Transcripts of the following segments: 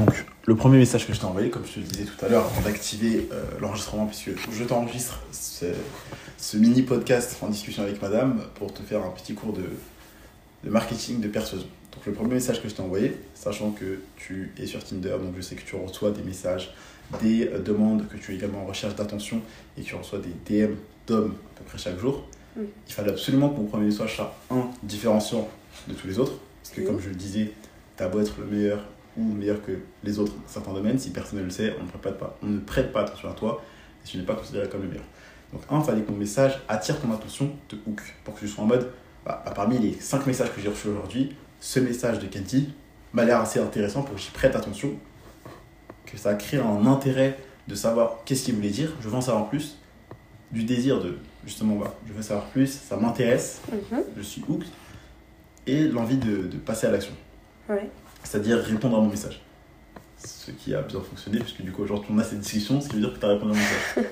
Donc, le premier message que je t'ai envoyé, comme je te le disais tout à l'heure, avant d'activer euh, l'enregistrement, puisque je t'enregistre ce, ce mini podcast en discussion avec madame pour te faire un petit cours de, de marketing de persuasion. Donc, le premier message que je t'ai envoyé, sachant que tu es sur Tinder, donc je sais que tu reçois des messages, des euh, demandes, que tu es également en recherche d'attention et que tu reçois des DM d'hommes à peu près chaque jour, Oui. il fallait absolument que mon premier message soit un différenciant de tous les autres. Parce que, Oui. comme je le disais, t'as beau être le meilleur ou meilleur que les autres dans certains domaines, si personne ne le sait, on ne prête pas, on ne prête pas attention à toi et tu n'es pas considéré comme le meilleur. Donc, un, il fallait que mon message attire ton attention, te hook, pour que tu sois en mode, bah, bah, parmi les 5 messages que j'ai reçus aujourd'hui, ce message de Kenty m'a l'air assez intéressant pour que j'y prête attention, que ça crée un intérêt de savoir qu'est-ce qu'il voulait dire, je veux en savoir plus, du désir de, justement, bah, je veux savoir plus, ça m'intéresse, Mhm. je suis hooked, et l'envie de, de passer à l'action. Ouais. C'est-à-dire répondre à mon message. Ce qui a bien fonctionné, puisque du coup aujourd'hui on a cette discussion, ce qui veut dire que tu as répondu à mon message.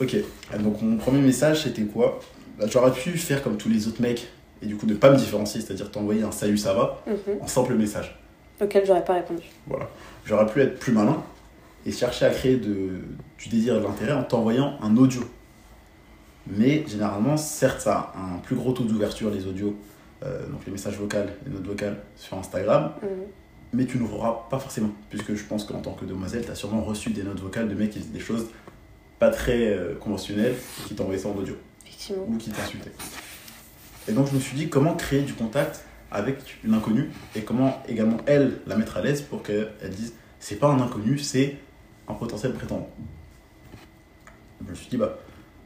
ok, Ah, donc mon premier message c'était quoi? Bah, J'aurais pu faire comme tous les autres mecs, et du coup ne pas me différencier, c'est-à-dire t'envoyer un salut ça va Mhm. en simple message. Auquel j'aurais pas répondu. Voilà. J'aurais pu être plus malin et chercher à créer de, du désir et de l'intérêt en t'envoyant un audio. Mais généralement, certes, ça a un plus gros taux d'ouverture, les audios, euh, donc les messages vocaux, les notes vocales sur Instagram, Mhm. mais tu n'ouvriras pas forcément, puisque je pense qu'en tant que demoiselle, tu as sûrement reçu des notes vocales de mecs qui disaient des choses pas très euh, conventionnelles qui t'envoyaient ça en audio ou qui t'insultaient. Et donc je me suis dit comment créer du contact avec une inconnue et comment également elle la mettre à l'aise pour qu'elle dise c'est pas un inconnu, c'est un potentiel prétendant. Je me suis dit bah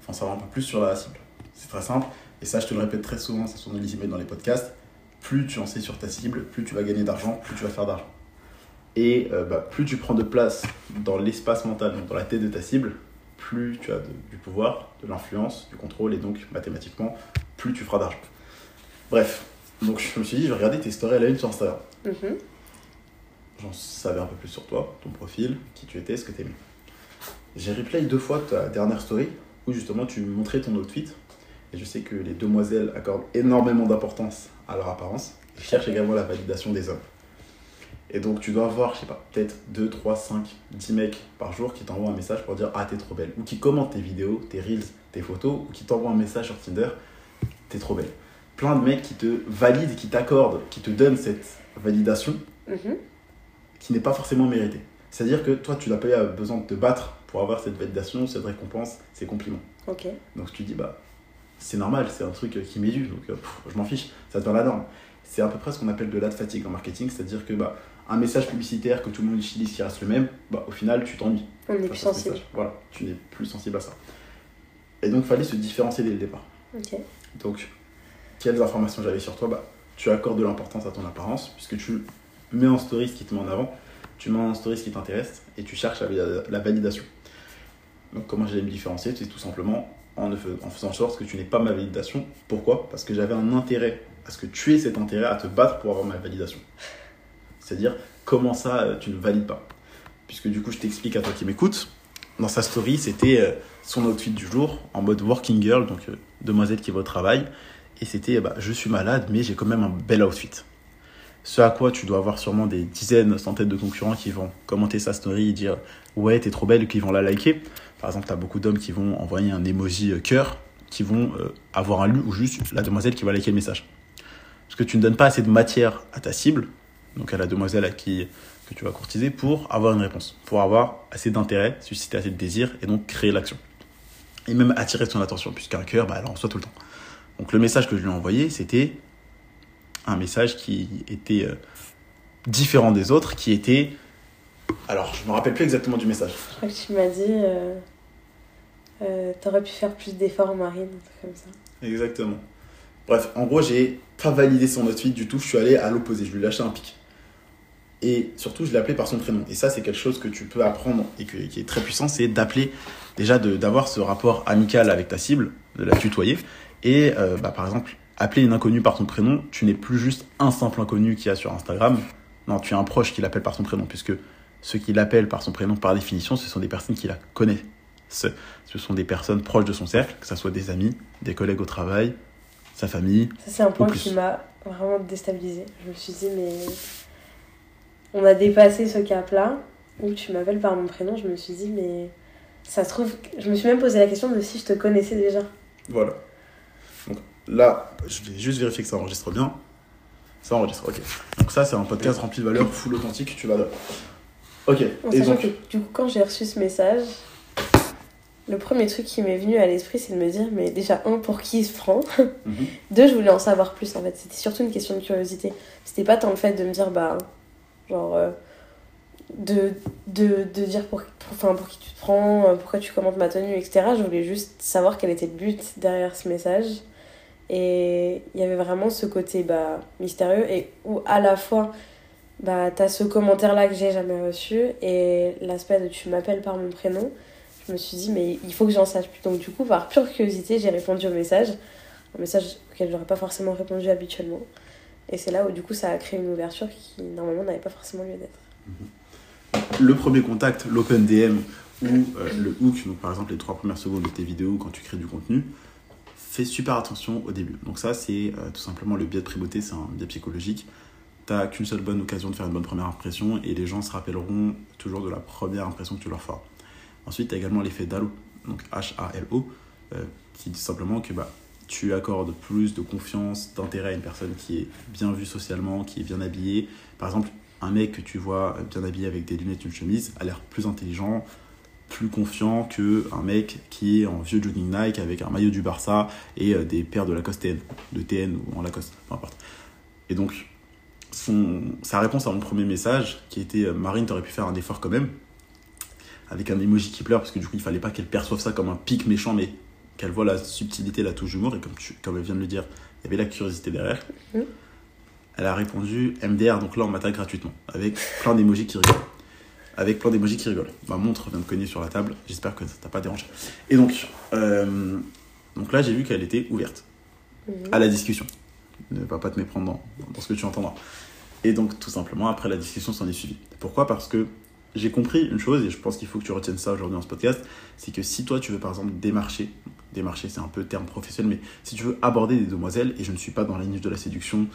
faut en savoir un peu plus sur la cible. C'est très simple et ça je te le répète très souvent, c'est son Elise dans les podcasts. Plus tu en sais sur ta cible, plus tu vas gagner d'argent, plus tu vas faire d'argent. Et euh, bah, plus tu prends de place dans l'espace mental, donc dans la tête de ta cible, plus tu as de- du pouvoir, de l'influence, du contrôle, et donc mathématiquement, plus tu feras d'argent. Bref, donc je me suis dit, je vais regarder tes stories à la une sur Instagram. Mhm. J'en savais un peu plus sur toi, ton profil, qui tu étais, ce que tu aimais. J'ai replay deux fois ta dernière story où justement tu montrais ton outfit. Et je sais que les demoiselles accordent énormément d'importance à leur apparence et cherchent également la validation des hommes. Et donc tu dois avoir, je sais pas, peut-être 2, 3, 5, 10 mecs par jour qui t'envoient un message pour dire Ah, t'es trop belle. Ou qui commentent tes vidéos, tes reels, tes photos, ou qui t'envoient un message sur Tinder T'es trop belle. Plein de mecs qui te valident, qui t'accordent, qui te donnent cette validation Mhm. qui n'est pas forcément mérité. C'est-à-dire que toi, tu n'as pas besoin de te battre pour avoir cette validation, cette récompense, ces compliments. Ok. Donc tu dis, bah, c'est normal, c'est un truc qui dû, donc euh, pff, je m'en fiche, ça devient la norme. C'est à peu près ce qu'on appelle de la fatigue en marketing, c'est-à-dire que bah, un message publicitaire que tout le monde utilise qui reste le même, bah, au final, tu t'ennuies. On plus sensible. Voilà, tu n'es plus sensible à ça. Et donc, il fallait se différencier dès le départ. Ok. Donc, quelles informations j'avais sur toi? Bah, Tu accordes de l'importance à ton apparence, puisque tu mets en story ce qui te met en avant, tu mets en story ce qui t'intéresse, et tu cherches la, la validation. Donc, comment j'allais me différencier? C'est tout simplement en, ne fais- en faisant en sorte que tu n'aies pas ma validation. Pourquoi? Parce que j'avais un intérêt à ce que tu aies cet intérêt à te battre pour avoir ma validation. C'est-à-dire, comment ça, euh, tu ne valides pas? Puisque du coup, je t'explique à toi qui m'écoutes. Dans sa story, c'était euh, son outfit du jour, en mode working girl, donc euh, demoiselle qui va au travail. Et c'était, bah, je suis malade, mais j'ai quand même un bel outfit. Ce à quoi tu dois avoir sûrement des dizaines, centaines de concurrents qui vont commenter sa story et dire ouais, t'es trop belle, et qui vont la liker. Par exemple, t'as beaucoup d'hommes qui vont envoyer un emoji euh, cœur, qui vont euh, avoir un lu ou juste la demoiselle qui va liker le message. Parce que tu ne donnes pas assez de matière à ta cible, donc à la demoiselle à qui que tu vas courtiser, pour avoir une réponse, pour avoir assez d'intérêt, susciter assez de désir et donc créer l'action. Et même attirer son attention, puisqu'un cœur, bah, elle en reçoit tout le temps. Donc le message que je lui ai envoyé, c'était un message qui était euh, différent des autres, qui était... Alors, je me rappelle plus exactement du message. Je crois que tu m'as dit. Euh, euh, T'aurais pu faire plus d'efforts, Marine, un truc comme ça. Exactement. Bref, en gros, j'ai pas validé son outfit du tout, je suis allé à l'opposé, je lui ai lâché un pic. Et surtout, je l'ai appelé par son prénom. Et ça, c'est quelque chose que tu peux apprendre et que- qui est très puissant, c'est d'appeler, déjà d'avoir ce rapport amical avec ta cible, de la tutoyer. Et euh, bah, par exemple, appeler une inconnue par ton prénom, tu n'es plus juste un simple inconnu qui a sur Instagram. Non, tu es un proche qui l'appelle par son prénom, puisque ceux qui l'appellent par son prénom, par définition, ce sont des personnes qui la connaissent. Ce, sont des personnes proches de son cercle, que ce soit des amis, des collègues au travail, sa famille. Ça, c'est un point qui m'a vraiment déstabilisée. Je me suis dit, mais. on a dépassé ce cap-là où tu m'appelles par mon prénom, je me suis dit, mais ça se trouve, je me suis même posé la question de si je te connaissais déjà. Voilà. Donc là, je vais juste vérifier que ça enregistre bien. Ça enregistre, ok. Donc ça, c'est un podcast rempli de valeurs, full authentique, tu vas... Ok, En et sachant donc... que du coup, quand j'ai reçu ce message, le premier truc qui m'est venu à l'esprit, c'est de me dire, mais déjà, un, pour qui il se prend? Mhm. Deux, je voulais en savoir plus en fait. C'était surtout une question de curiosité. C'était pas tant le fait de me dire, bah, genre, euh, de, de, de dire pour, pour, enfin, pour qui tu te prends, euh, pourquoi tu commentes ma tenue, etc. Je voulais juste savoir quel était le but derrière ce message. Et il y avait vraiment ce côté bah, mystérieux et où à la fois, bah, t'as ce commentaire là que j'ai jamais reçu et l'aspect de tu m'appelles par mon prénom. Je me suis dit, mais il faut que j'en sache plus. Donc, du coup, par pure curiosité, j'ai répondu au message un message auquel j'aurais pas forcément répondu habituellement. Et c'est là où du coup ça a créé une ouverture qui normalement n'avait pas forcément lieu d'être. le premier contact, l'open DM ou euh, le hook, donc par exemple les trois premières secondes de tes vidéos quand tu crées du contenu, fais super attention au début. Donc ça c'est euh, tout simplement le biais de primauté, c'est un biais psychologique. T'as qu'une seule bonne occasion de faire une bonne première impression et les gens se rappelleront toujours de la première impression que tu leur feras. Ensuite, tu as également l'effet d'halo, donc H-A-L-O, euh, qui dit simplement que bah, tu accordes plus de confiance, d'intérêt à une personne qui est bien vue socialement, qui est bien habillée. Par exemple, un mec que tu vois bien habillé avec des lunettes et une chemise a l'air plus intelligent, plus confiant qu'un mec qui est en vieux jogging Nike avec un maillot du Barça et euh, des paires de Lacoste TN, de TN ou en Lacoste, peu importe. Et donc, son, sa réponse à mon premier message, qui était euh, Marine, t'aurais pu faire un effort quand même, avec un emoji qui pleure, parce que du coup, il fallait pas qu'elle perçoive ça comme un pic méchant, mais qu'elle voit la subtilité, la touche d'humour, et comme, tu, comme elle vient de le dire, il y avait la curiosité derrière. Elle a répondu MDR, donc là on m'attaque gratuitement, avec plein d'émojis qui rigolent. Avec plein d'émojis qui rigolent. Ma montre vient de cogner sur la table, j'espère que ça t'a pas dérangé. Et donc, euh, donc là j'ai vu qu'elle était ouverte à la discussion. Ne va pas te méprendre dans, ce que tu entendras. Et donc tout simplement, après la discussion s'en est suivi. Pourquoi? Parce que j'ai compris une chose, et je pense qu'il faut que tu retiennes ça aujourd'hui dans ce podcast, c'est que si toi tu veux par exemple démarcher, démarcher c'est un peu terme professionnel, mais si tu veux aborder des demoiselles, et je ne suis pas dans la niche de la séduction,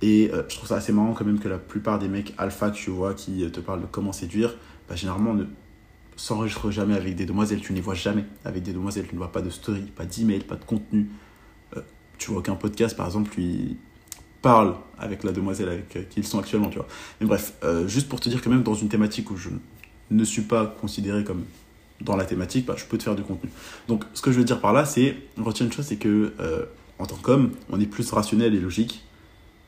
et euh, je trouve ça assez marrant quand même que la plupart des mecs alpha que tu vois qui euh, te parlent de comment séduire, bah, généralement ne s'enregistrent jamais avec des demoiselles, tu ne les vois jamais avec des demoiselles, tu ne vois pas de story, pas d'email, pas de contenu. Tu vois aucun podcast par exemple, lui parle avec la demoiselle avec euh, qui ils sont actuellement, tu vois. Mais bref, euh, juste pour te dire que même dans une thématique où je ne suis pas considéré comme dans la thématique, bah, je peux te faire du contenu. Donc ce que je veux dire par là, c'est, retiens une chose, c'est que euh, en tant qu'homme, on est plus rationnel et logique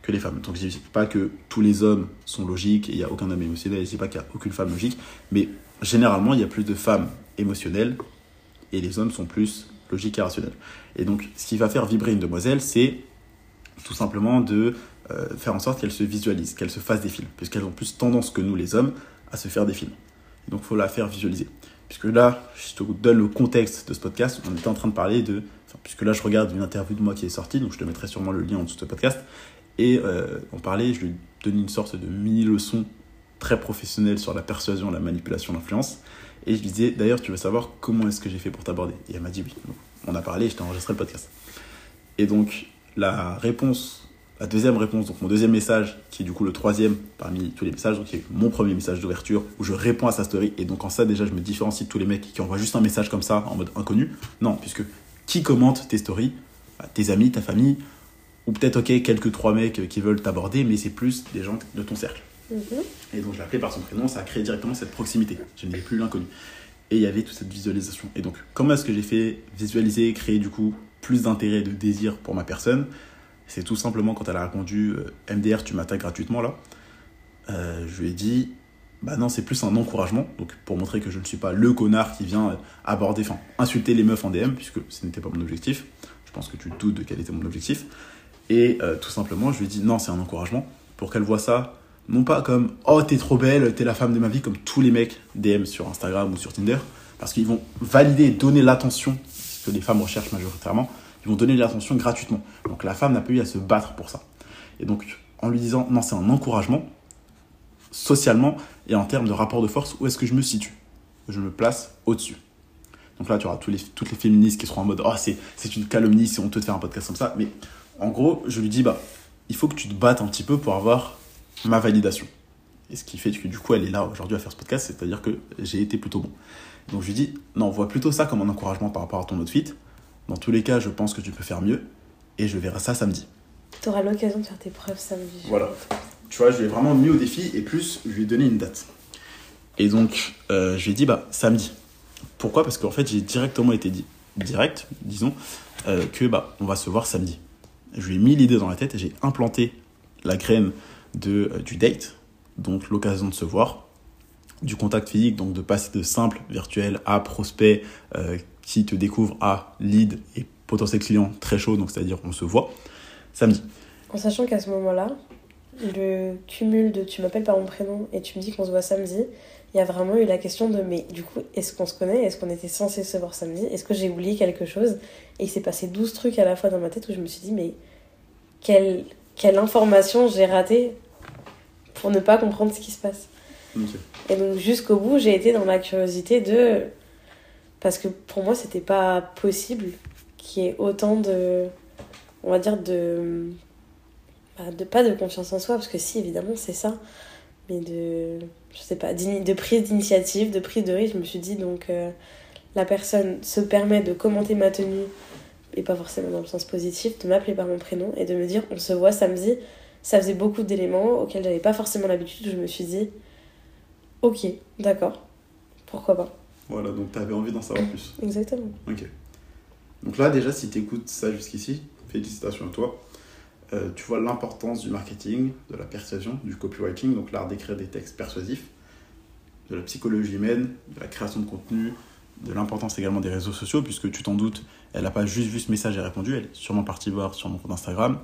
que les femmes. Donc je dis pas que tous les hommes sont logiques et il n'y a aucun homme émotionnel, je dis pas qu'il n'y a aucune femme logique, mais généralement il y a plus de femmes émotionnelles et les hommes sont plus logiques et rationnels. Et donc ce qui va faire vibrer une demoiselle, c'est tout simplement de euh, faire en sorte qu'elle se visualise, qu'elle se fasse des films, puisqu'elles ont plus tendance que nous les hommes à se faire des films. Et donc il faut la faire visualiser. Puisque là, je te donne le contexte de ce podcast, on était en train de parler de... Enfin, puisque là je regarde une interview de moi qui est sortie, donc je te mettrai sûrement le lien en dessous de ce podcast, et euh, on parlait, je lui donnais une sorte de mini-leçon très professionnelle sur la persuasion, la manipulation, l'influence. Et je lui disais, d'ailleurs, tu veux savoir comment est-ce que j'ai fait pour t'aborder Et elle m'a dit oui. On a parlé, je t'ai enregistré le podcast. Et donc, la réponse, la deuxième réponse, donc mon deuxième message, qui est du coup le troisième parmi tous les messages, donc qui est mon premier message d'ouverture, où je réponds à sa story. Et donc, en ça, déjà, je me différencie de tous les mecs qui envoient juste un message comme ça, en mode inconnu. Non, puisque qui commente tes stories? Bah, Tes amis, ta famille, ou peut-être, ok, quelques trois mecs qui veulent t'aborder, mais c'est plus des gens de ton cercle. Mhm. Et donc je l'ai appelé par son prénom, ça a créé directement cette proximité. Je n'ai plus l'inconnu. Et il y avait toute cette visualisation. Et donc, comment est-ce que j'ai fait visualiser, créer du coup plus d'intérêt, de désir pour ma personne? C'est tout simplement quand elle a répondu euh, MDR, tu m'attaques gratuitement là. Euh, je lui ai dit, bah non, c'est plus un encouragement. Donc pour montrer que je ne suis pas le connard qui vient euh, aborder, enfin insulter les meufs en DM, puisque ce n'était pas mon objectif. Je pense que tu te doutes de quel était mon objectif. Et tout simplement, je lui ai dit, non, c'est un encouragement pour qu'elle voit ça non pas comme oh t'es trop belle, t'es la femme de ma vie, comme tous les mecs DM sur Instagram ou sur Tinder, parce qu'ils vont valider et donner l'attention que les femmes recherchent majoritairement, ils vont donner l'attention gratuitement. Donc la femme n'a pas eu à se battre pour ça. Et donc en lui disant non c'est un encouragement, socialement et en termes de rapport de force, où est-ce que je me situe? Je me place au-dessus. Donc là tu auras les, toutes les féministes qui seront en mode oh c'est, c'est une calomnie si on te faire un podcast comme ça, mais en gros je lui dis bah il faut que tu te battes un petit peu pour avoir ma validation. Et ce qui fait que du coup, elle est là aujourd'hui à faire ce podcast, c'est-à-dire que j'ai été plutôt bon. Donc je lui dis, non, vois plutôt ça comme un encouragement par rapport à ton outfit. Dans tous les cas, je pense que tu peux faire mieux et je verrai ça samedi. Tu auras l'occasion de faire tes preuves samedi. Voilà. Tu vois, je lui ai vraiment mis au défi et plus, je lui ai donné une date. Et donc, euh, je lui ai dit, bah, samedi. Pourquoi? Parce qu'en fait, j'ai directement été dit, direct, disons, euh, que bah, on va se voir samedi. Je lui ai mis l'idée dans la tête et j'ai implanté la graine de, euh, du date, donc l'occasion de se voir, du contact physique, donc de passer de simple virtuel à prospect euh, qui te découvre à lead et potentiel client très chaud, donc c'est-à-dire on se voit samedi. En sachant qu'à ce moment-là, le cumul de tu m'appelles par mon prénom et tu me dis qu'on se voit samedi, il y a vraiment eu la question de mais du coup, est-ce qu'on se connaît? Est-ce qu'on était censé se voir samedi? Est-ce que j'ai oublié quelque chose? Et il s'est passé 12 trucs à la fois dans ma tête où je me suis dit mais quelle, quelle information j'ai ratée pour ne pas comprendre ce qui se passe. Et donc jusqu'au bout, j'ai été dans la curiosité de... Parce que pour moi, c'était pas possible qu'il y ait autant de... On va dire de... bah, de pas de confiance en soi, parce que si, évidemment, c'est ça. Mais de... Je sais pas, de prise d'initiative, de prise de risque, je me suis dit, donc... euh, la personne se permet de commenter ma tenue, et pas forcément dans le sens positif, de m'appeler par mon prénom et de me dire on se voit samedi. Ça faisait beaucoup d'éléments auxquels j'avais pas forcément l'habitude. Je me suis dit ok, d'accord, pourquoi pas. Voilà, donc tu avais envie d'en savoir plus. Exactement. Ok. Donc là, déjà, si tu écoutes ça jusqu'ici, félicitations à toi. Euh, tu vois l'importance du marketing, de la persuasion, du copywriting, donc l'art d'écrire des textes persuasifs, de la psychologie humaine, de la création de contenu, de l'importance également des réseaux sociaux, puisque tu t'en doutes, elle n'a pas juste vu ce message et répondu, elle est sûrement partie voir sur mon compte Instagram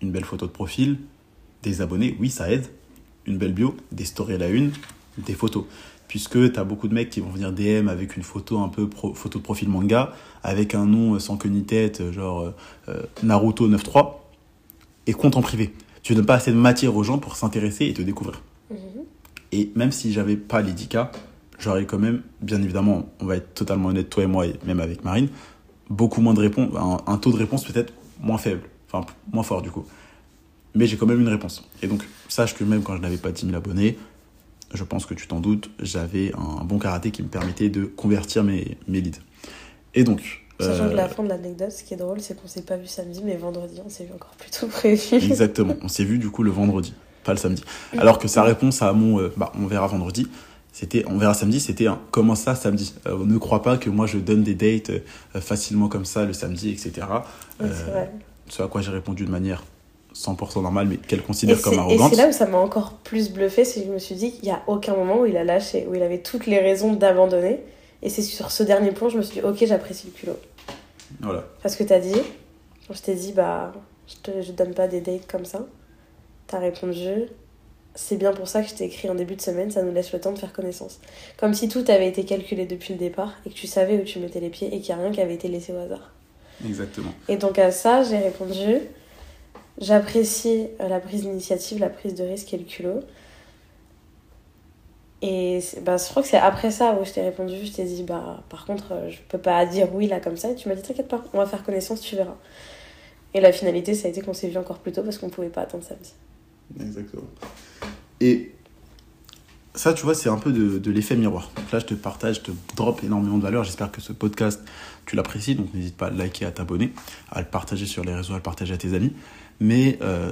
une belle photo de profil, des abonnés, oui, ça aide, une belle bio, des stories à la une, des photos. Puisque tu as beaucoup de mecs qui vont venir DM avec une photo un peu pro- photo de profil manga, avec un nom euh, sans queue ni tête, euh, genre euh, Naruto 9.3, et compte en privé. Tu donnes pas assez de matière aux gens pour s'intéresser et te découvrir. Mhm. Et même si j'avais pas les 10K, j'aurais quand même, bien évidemment, on va être totalement honnête, toi et moi, et même avec Marine, beaucoup moins de réponses, un, un taux de réponse peut-être moins faible, enfin moins fort du coup. Mais j'ai quand même une réponse. Et donc, sache que même quand je n'avais pas 10 000 abonnés, je pense que tu t'en doutes, j'avais un bon karaté qui me permettait de convertir mes, mes leads. Et donc. Sachant euh, que la fin de l'anecdote, ce qui est drôle, c'est qu'on s'est pas vu samedi, mais vendredi, on s'est vu encore plus tôt prévu. Exactement. On s'est vu du coup le vendredi, pas le samedi. Alors que sa réponse à mon euh, bah, on verra vendredi, c'était on verra samedi, c'était un comment ça samedi? Euh, Ne crois pas que moi je donne des dates euh, facilement comme ça le samedi, etc. Euh, c'est vrai. Ce à quoi j'ai répondu de manière 100% normale, mais qu'elle Et considère comme c'est et arrogante. c'est là où ça m'a encore plus bluffé, c'est que je me suis dit qu'il y a aucun moment où il a lâché, où il avait toutes les raisons d'abandonner. Et c'est sur ce dernier point, je me suis dit, ok, j'apprécie le culot. Voilà. Parce que t'as dit, je t'ai dit, bah, je te je donne pas des dates comme ça, t'as répondu, c'est bien pour ça que je t'ai écrit en début de semaine, ça nous laisse le temps de faire connaissance. Comme si tout avait été calculé depuis le départ et que tu savais où tu mettais les pieds et qu'il n'y a rien qui avait été laissé au hasard. Exactement. Et donc à ça, j'ai répondu, j'apprécie la prise d'initiative, la prise de risque et le culot. Et bah, je crois que c'est après ça où je t'ai répondu, je t'ai dit, bah par contre, euh, je peux pas dire oui là comme ça. Et tu m'as dit, t'inquiète pas, on va faire connaissance, tu verras. Et la finalité, ça a été qu'on s'est vu encore plus tôt parce qu'on pouvait pas attendre samedi. Exactement. Et ça, tu vois, c'est un peu de, l'effet miroir. Donc là, je te partage, je te drop énormément de valeur. J'espère que ce podcast, tu l'apprécies. Donc n'hésite pas à liker, à t'abonner, à le partager sur les réseaux, à le partager à tes amis. Mais euh,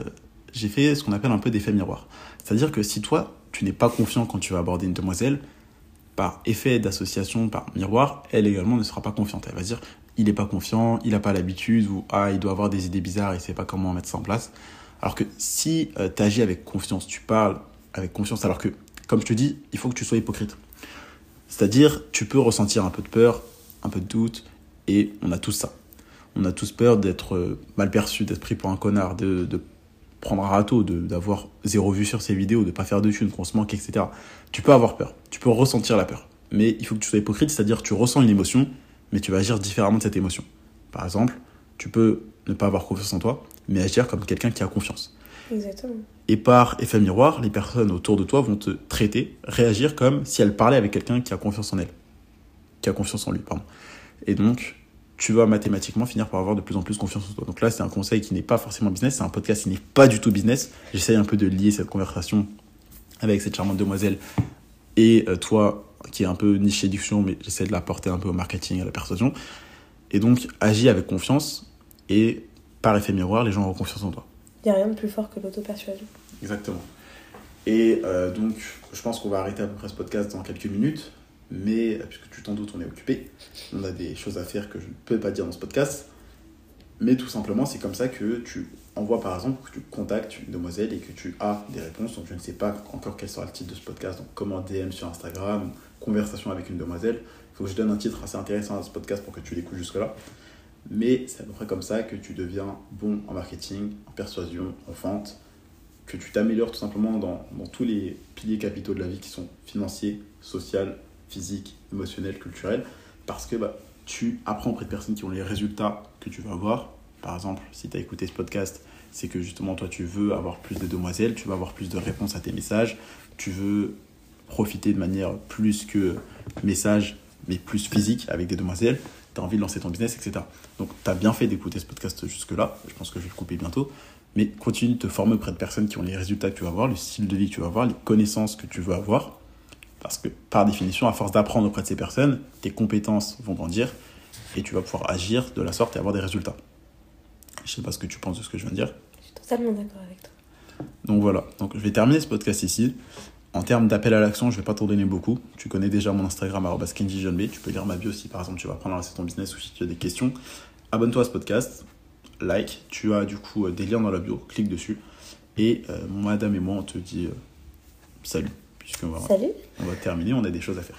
j'ai fait ce qu'on appelle un peu d'effet miroir. C'est-à-dire que si toi, tu n'es pas confiant quand tu vas aborder une demoiselle, par effet d'association, par miroir, elle également ne sera pas confiante. Elle va dire, il n'est pas confiant, il n'a pas l'habitude, ou ah, il doit avoir des idées bizarres, il ne sait pas comment mettre ça en place. Alors que si tu agis avec confiance, tu parles avec confiance, alors que, comme je te dis, il faut que tu sois hypocrite. C'est-à-dire, tu peux ressentir un peu de peur, un peu de doute, et on a tous ça. On a tous peur d'être euh, mal perçu, d'être pris pour un connard, de, prendre un râteau, d'avoir zéro vue sur ses vidéos, de pas faire de thunes, qu'on se manque, etc. Tu peux avoir peur, tu peux ressentir la peur. Mais il faut que tu sois hypocrite, c'est-à-dire tu ressens une émotion, mais tu vas agir différemment de cette émotion. Par exemple, tu peux ne pas avoir confiance en toi, mais agir comme quelqu'un qui a confiance. Exactement. Et par effet miroir, les personnes autour de toi vont te traiter, réagir comme si elles parlaient avec quelqu'un qui a confiance en elle. Qui a confiance en lui, pardon. Et donc, tu vas mathématiquement finir par avoir de plus en plus confiance en toi. Donc là, c'est un conseil qui n'est pas forcément business, c'est un podcast qui n'est pas du tout business. J'essaye un peu de lier cette conversation avec cette charmante demoiselle et euh, toi qui est un peu niche séduction, mais j'essaie de la porter un peu au marketing, à la persuasion. Et donc, agis avec confiance et par effet miroir, les gens auront confiance en toi. Il n'y a rien de plus fort que l'auto-persuasion. Exactement. Et euh, donc, je pense qu'on va arrêter à peu près ce podcast dans quelques minutes. Mais, euh, puisque tu t'en doutes, on est occupé. On a des choses à faire que je ne peux pas dire dans ce podcast. Mais tout simplement, c'est comme ça que tu envoies, par exemple, que tu contactes une demoiselle et que tu as des réponses. Donc, je ne sais pas encore quel sera le titre de ce podcast. Donc, comment DM sur Instagram, conversation avec une demoiselle. Il faut que je donne un titre assez intéressant à ce podcast pour que tu l'écoutes jusque-là. Mais c'est à peu près comme ça que tu deviens bon en marketing, en persuasion, en vente, que tu t'améliores tout simplement dans, dans, tous les piliers capitaux de la vie qui sont financiers, social, physique, émotionnel, culturel, parce que bah, tu apprends auprès de personnes qui ont les résultats que tu veux avoir. Par exemple, si tu as écouté ce podcast, c'est que justement toi tu veux avoir plus de demoiselles, tu veux avoir plus de réponses à tes messages, tu veux profiter de manière plus que message, mais plus physique avec des demoiselles, tu as envie de lancer ton business, etc. Donc tu as bien fait d'écouter ce podcast jusque-là, je pense que je vais le couper bientôt, mais continue de te former auprès de personnes qui ont les résultats que tu vas avoir, le style de vie que tu vas avoir, les connaissances que tu veux avoir, parce que par définition, à force d'apprendre auprès de ces personnes, tes compétences vont grandir et tu vas pouvoir agir de la sorte et avoir des résultats. Je sais pas ce que tu penses de ce que je viens de dire. Je suis totalement d'accord avec toi. Donc voilà, donc je vais terminer ce podcast ici. En termes d'appel à l'action, je vais pas t'en donner beaucoup. Tu connais déjà mon Instagram, kenjijohnb. Tu peux lire ma bio si par exemple tu vas prendre à lancer ton business ou si tu as des questions. Abonne-toi à ce podcast, like. Tu as du coup des liens dans la bio, clique dessus. Et euh, madame et moi, on te dit euh, salut. Puisque Salut. on va terminer, on a des choses à faire.